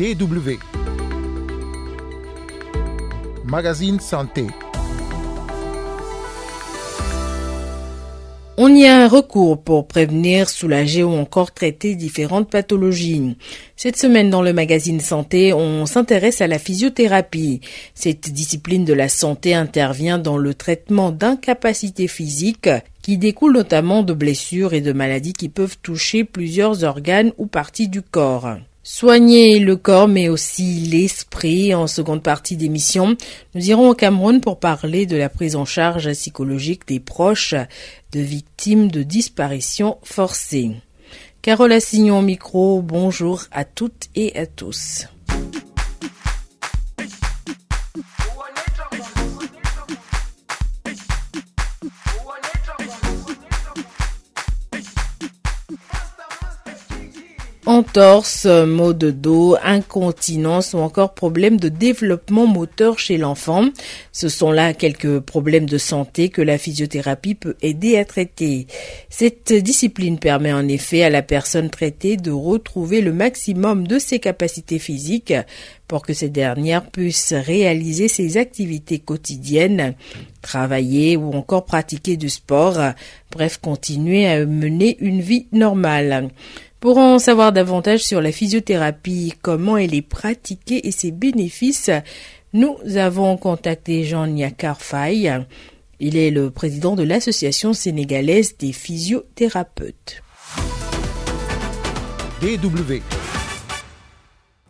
DW. Magazine Santé. On y a un recours pour prévenir, soulager ou encore traiter différentes pathologies. Cette semaine dans le magazine Santé, on s'intéresse à la physiothérapie. Cette discipline de la santé intervient dans le traitement d'incapacités physiques qui découlent notamment de blessures et de maladies qui peuvent toucher plusieurs organes ou parties du corps. Soigner le corps mais aussi l'esprit en seconde partie d'émission. Nous irons au Cameroun pour parler de la prise en charge psychologique des proches de victimes de disparition forcée. Carole Assignon micro, bonjour à toutes et à tous. Entorse, maux de dos, incontinence ou encore problèmes de développement moteur chez l'enfant. Ce sont là quelques problèmes de santé que la physiothérapie peut aider à traiter. Cette discipline permet en effet à la personne traitée de retrouver le maximum de ses capacités physiques pour que ces dernières puissent réaliser ses activités quotidiennes, travailler ou encore pratiquer du sport, bref, continuer à mener une vie normale. Pour en savoir davantage sur la physiothérapie, comment elle est pratiquée et ses bénéfices, nous avons contacté Jean Niakar Faye. Il est le président de l'Association sénégalaise des physiothérapeutes. DW.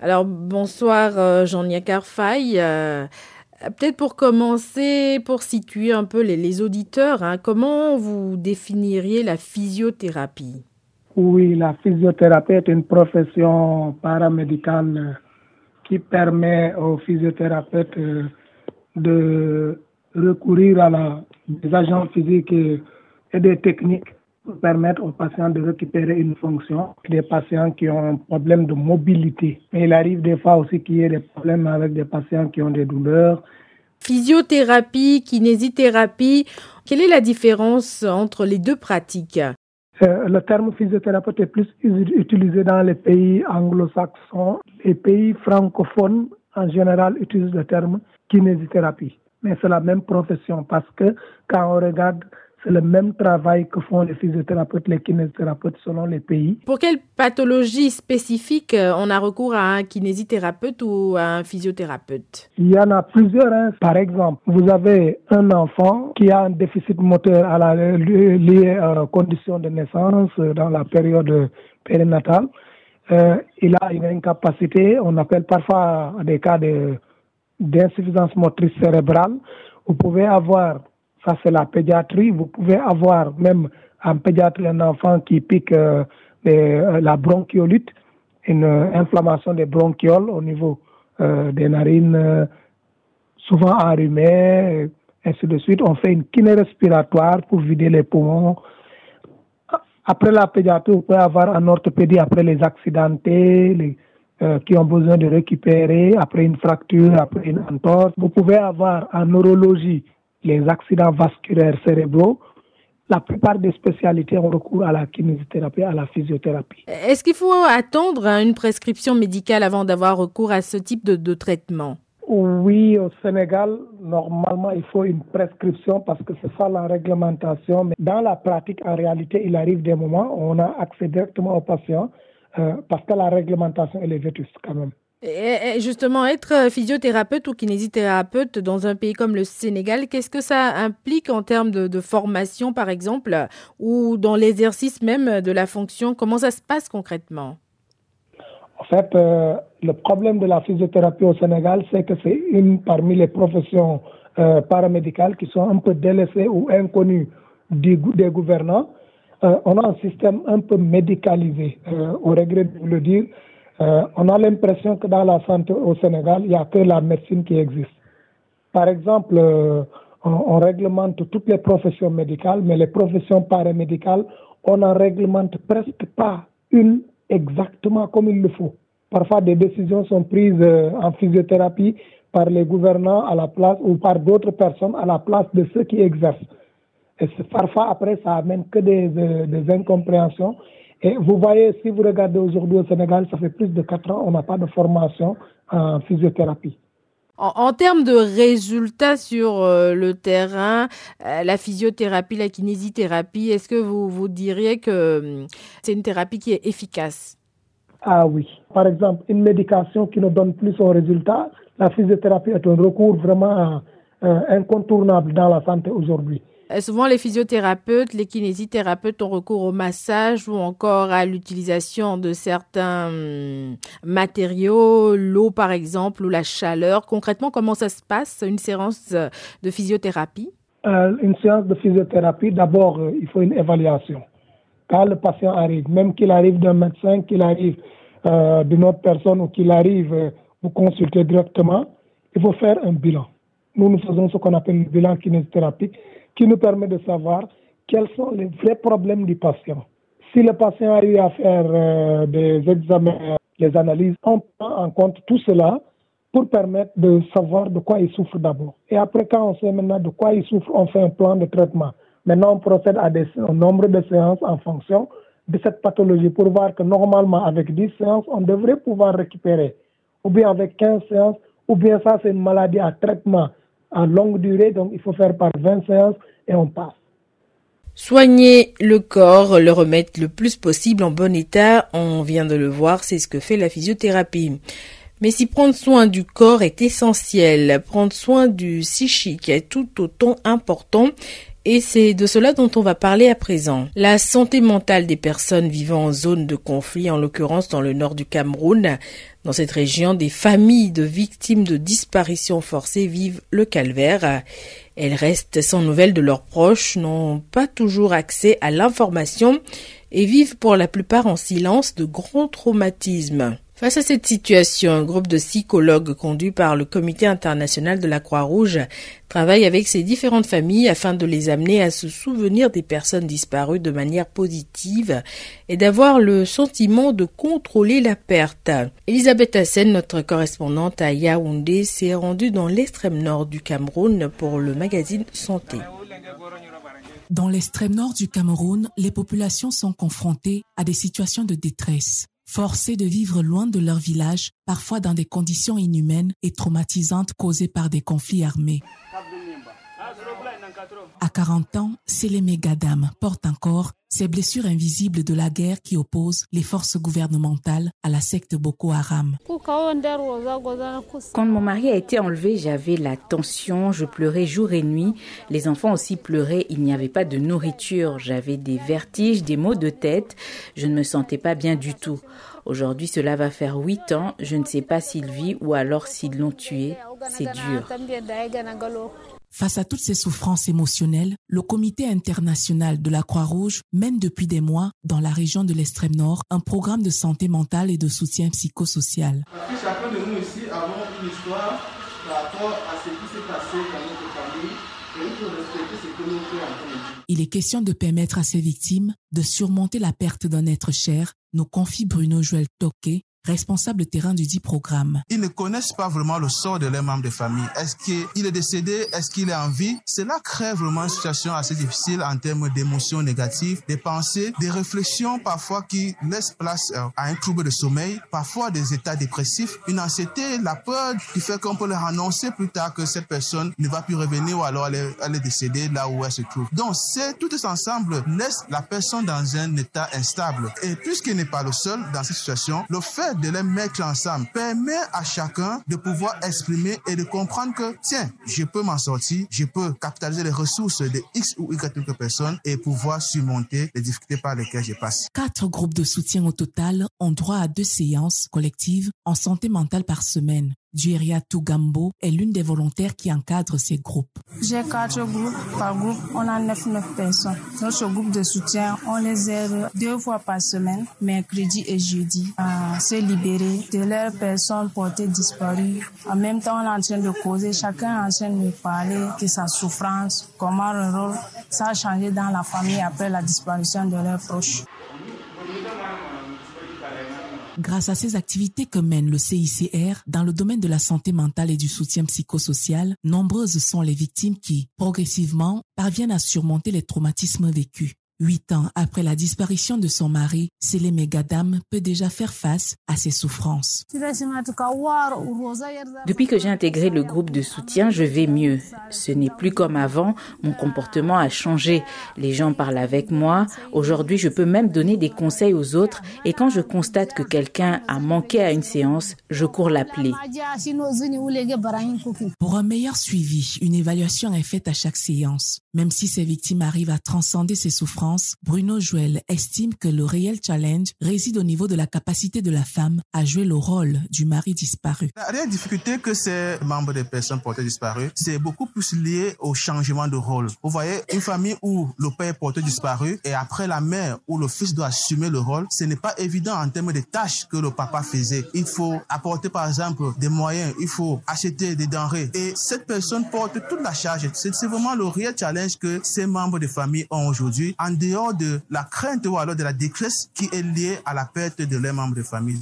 Alors bonsoir euh, Jean Niakar Faye. Euh, peut-être pour commencer, pour situer un peu les, auditeurs, hein, comment vous définiriez la physiothérapie? Oui, la physiothérapie est une profession paramédicale qui permet aux physiothérapeutes euh, de recourir à des agents physiques et, des techniques pour permettre aux patients de récupérer une fonction. Des patients qui ont un problème de mobilité. Mais il arrive des fois aussi qu'il y ait des problèmes avec des patients qui ont des douleurs. Physiothérapie, kinésithérapie, quelle est la différence entre les deux pratiques? Le terme physiothérapeute est plus utilisé dans les pays anglo-saxons. Les pays francophones, en général, utilisent le terme kinésithérapie. Mais c'est la même profession parce que quand on regarde c'est le même travail que font les physiothérapeutes, les kinésithérapeutes selon les pays. Pour quelle pathologie spécifique euh, on a recours à un kinésithérapeute ou à un physiothérapeute? Il y en a plusieurs. Hein. Par exemple, vous avez un enfant qui a un déficit moteur à la, lié à condition de naissance euh, dans la période périnatale. Euh, il a une incapacité, on appelle parfois des cas d'insuffisance motrice cérébrale. Vous pouvez avoir ça, c'est la pédiatrie. Vous pouvez avoir même en pédiatrie un enfant qui pique euh, euh, la bronchiolite, une inflammation des bronchioles au niveau euh, des narines, souvent enrhumées, ainsi de suite. On fait une kiné respiratoire pour vider les poumons. Après la pédiatrie, vous pouvez avoir un orthopédie après les accidentés, qui ont besoin de récupérer après une fracture, après une entorse. Vous pouvez avoir en neurologie les accidents vasculaires cérébraux, la plupart des spécialités ont recours à la kinésithérapie, à la physiothérapie. Est-ce qu'il faut attendre une prescription médicale avant d'avoir recours à ce type de, traitement? Oui, au Sénégal, normalement, il faut une prescription parce que c'est ça la réglementation. Mais dans la pratique, en réalité, il arrive des moments où on a accès directement aux patients euh, parce que la réglementation, elle est vétuste quand même. Et justement, être euh, physiothérapeute ou kinésithérapeute dans un pays comme le Sénégal, qu'est-ce que ça implique en termes de, formation, par exemple, ou dans l'exercice même de la fonction? Comment ça se passe concrètement? En fait, euh, le problème de la physiothérapie au Sénégal, c'est que c'est une parmi les professions euh, paramédicales qui sont un peu délaissées ou inconnues des, gouvernants. on a un système un peu médicalisé, au regret de le dire euh, on a l'impression que dans la santé au Sénégal, il n'y a que la médecine qui existe. Par exemple, euh, on, réglemente toutes les professions médicales, mais les professions paramédicales, on n'en réglemente presque pas une exactement comme il le faut. Parfois, des décisions sont prises euh, en physiothérapie par les gouvernants à la place ou par d'autres personnes à la place de ceux qui exercent. Et parfois, après, ça amène que des, des incompréhensions Et vous voyez, si vous regardez aujourd'hui au Sénégal, ça fait plus de 4 ans, on n'a pas de formation en physiothérapie. En, termes de résultats sur euh, le terrain, euh, la physiothérapie, la kinésithérapie, est-ce que vous, vous diriez que hum, c'est une thérapie qui est efficace? Ah oui. Par exemple, une médication qui nous donne plus de résultat, la physiothérapie est un recours vraiment euh, incontournable dans la santé aujourd'hui. Euh, souvent, les physiothérapeutes, les kinésithérapeutes ont recours au massage ou encore à l'utilisation de certains hum, matériaux, l'eau par exemple ou la chaleur. Concrètement, comment ça se passe, une séance de physiothérapie? Euh, Une séance de physiothérapie, d'abord, euh, il faut une évaluation. Quand le patient arrive, même qu'il arrive d'un médecin, qu'il arrive d'une autre personne ou qu'il arrive vous consulter directement, il faut faire un bilan. Nous, nous faisons ce qu'on appelle le bilan kinésithérapie qui nous permet de savoir quels sont les vrais problèmes du patient. Si le patient a eu à faire euh, des examens, des analyses, on prend en compte tout cela pour permettre de savoir de quoi il souffre d'abord. Et après, quand on sait maintenant de quoi il souffre, on fait un plan de traitement. Maintenant, on procède à un nombre de séances en fonction de cette pathologie pour voir que normalement, avec 10 séances, on devrait pouvoir récupérer. Ou bien avec 15 séances, ou bien ça, c'est une maladie à traitement longue durée, donc il faut faire par 20 séances et on passe. Soigner le corps, le remettre le plus possible en bon état, on vient de le voir, c'est ce que fait la physiothérapie. Mais si prendre soin du corps est essentiel, prendre soin du psychique est tout autant important et c'est de cela dont on va parler à présent. La santé mentale des personnes vivant en zone de conflit, en l'occurrence dans le nord du Cameroun. Dans cette région, des familles de victimes de disparitions forcées vivent le calvaire. Elles restent sans nouvelles de leurs proches, n'ont pas toujours accès à l'information et vivent pour la plupart en silence de grands traumatismes. Face à cette situation, un groupe de psychologues conduit par le Comité international de la Croix-Rouge travaille avec ces différentes familles afin de les amener à se souvenir des personnes disparues de manière positive et d'avoir le sentiment de contrôler la perte. Elisabeth Hassen, notre correspondante à Yaoundé, s'est rendue dans l'extrême nord du Cameroun pour le magazine Santé. Dans l'extrême nord du Cameroun, les populations sont confrontées à des situations de détresse forcés de vivre loin de leur village, parfois dans des conditions inhumaines et traumatisantes causées par des conflits armés. À 40 ans, Sélémé Gadam porte encore ces blessures invisibles de la guerre qui opposent les forces gouvernementales à la secte Boko Haram. Quand mon mari a été enlevé, j'avais la tension, je pleurais jour et nuit. Les enfants aussi pleuraient, il n'y avait pas de nourriture, j'avais des vertiges, des maux de tête, je ne me sentais pas bien du tout. Aujourd'hui, cela va faire huit ans, je ne sais pas s'il vit ou alors s'ils l'ont tué. C'est dur. Face à toutes ces souffrances émotionnelles, le Comité international de la Croix-Rouge mène depuis des mois, dans la région de l'extrême nord, un programme de santé mentale et de soutien psychosocial. Chacun de nous ici avons une histoire par rapport à ce qui s'est passé dans notre famille et il faut respecter ce que nous faisons Il est question de permettre à ces victimes de surmonter la perte d'un être cher, nous confie Bruno Joël Toquet, responsable terrain du dit programme. Ils ne connaissent pas vraiment le sort de leurs membres de famille. Est-ce qu'il est décédé? Est-ce qu'il est en vie? Cela crée vraiment une situation assez difficile en termes d'émotions négatives, des pensées, des réflexions parfois qui laissent place euh, à un trouble de sommeil, parfois des états dépressifs, une anxiété, la peur qui fait qu'on peut leur annoncer plus tard que cette personne ne va plus revenir ou alors elle est, décédée là où elle se trouve. Donc, c'est tout ensemble laisse la personne dans un état instable. Et puisqu'il n'est pas le seul dans cette situation, le fait de les mettre ensemble permet à chacun de pouvoir exprimer et de comprendre que, tiens, je peux m'en sortir, je peux capitaliser les ressources de X ou Y personnes et pouvoir surmonter les difficultés par lesquelles je passe. Quatre groupes de soutien au total ont droit à deux séances collectives en santé mentale par semaine. Dueria Tugambo est l'une des volontaires qui encadre ces groupes. J'ai quatre groupes. Par groupe, on a neuf, neuf personnes. Notre groupe de soutien, on les aide deux fois par semaine, mercredi et jeudi, à se libérer de leurs personnes portées disparues. En même temps, on est en train de causer. Chacun est en train de parler de sa souffrance, comment le rôle ça a changé dans la famille après la disparition de leurs proches. Grâce à ces activités que mène le CICR dans le domaine de la santé mentale et du soutien psychosocial, nombreuses sont les victimes qui, progressivement, parviennent à surmonter les traumatismes vécus. Huit ans après la disparition de son mari, Célé Megadam peut déjà faire face à ses souffrances. Depuis que j'ai intégré le groupe de soutien, je vais mieux. Ce n'est plus comme avant, mon comportement a changé. Les gens parlent avec moi. Aujourd'hui, je peux même donner des conseils aux autres et quand je constate que quelqu'un a manqué à une séance, je cours l'appeler. Pour un meilleur suivi, une évaluation est faite à chaque séance. Même si ces victimes arrivent à transcender ces souffrances, Bruno Joël estime que le réel challenge réside au niveau de la capacité de la femme à jouer le rôle du mari disparu. La réelle difficulté que ces membres des personnes portées disparues, c'est beaucoup plus lié au changement de rôle. Vous voyez, une famille où le père est porté disparu et après la mère où le fils doit assumer le rôle, ce n'est pas évident en termes de tâches que le papa faisait. Il faut apporter par exemple des moyens, il faut acheter des denrées et cette personne porte toute la charge. C'est vraiment le réel challenge que ces membres de famille ont aujourd'hui, dehors de la crainte ou alors de la détresse qui est liée à la perte de leurs membres de famille.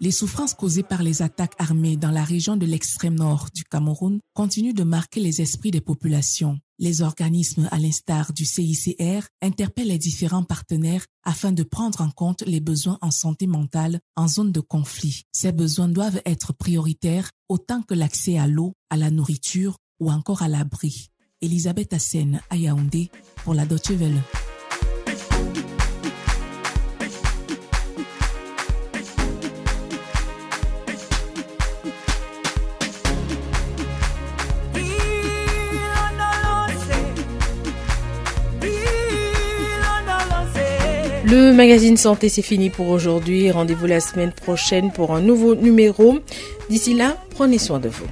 Les souffrances causées par les attaques armées dans la région de l'extrême nord du Cameroun continuent de marquer les esprits des populations. Les organismes, à l'instar du CICR, interpellent les différents partenaires afin de prendre en compte les besoins en santé mentale en zone de conflit. Ces besoins doivent être prioritaires autant que l'accès à l'eau, à la nourriture ou encore à l'abri. Elisabeth Hassen à Yaoundé pour la Deutsche Welle. Le magazine Santé, c'est fini pour aujourd'hui. Rendez-vous la semaine prochaine pour un nouveau numéro. D'ici là, prenez soin de vous.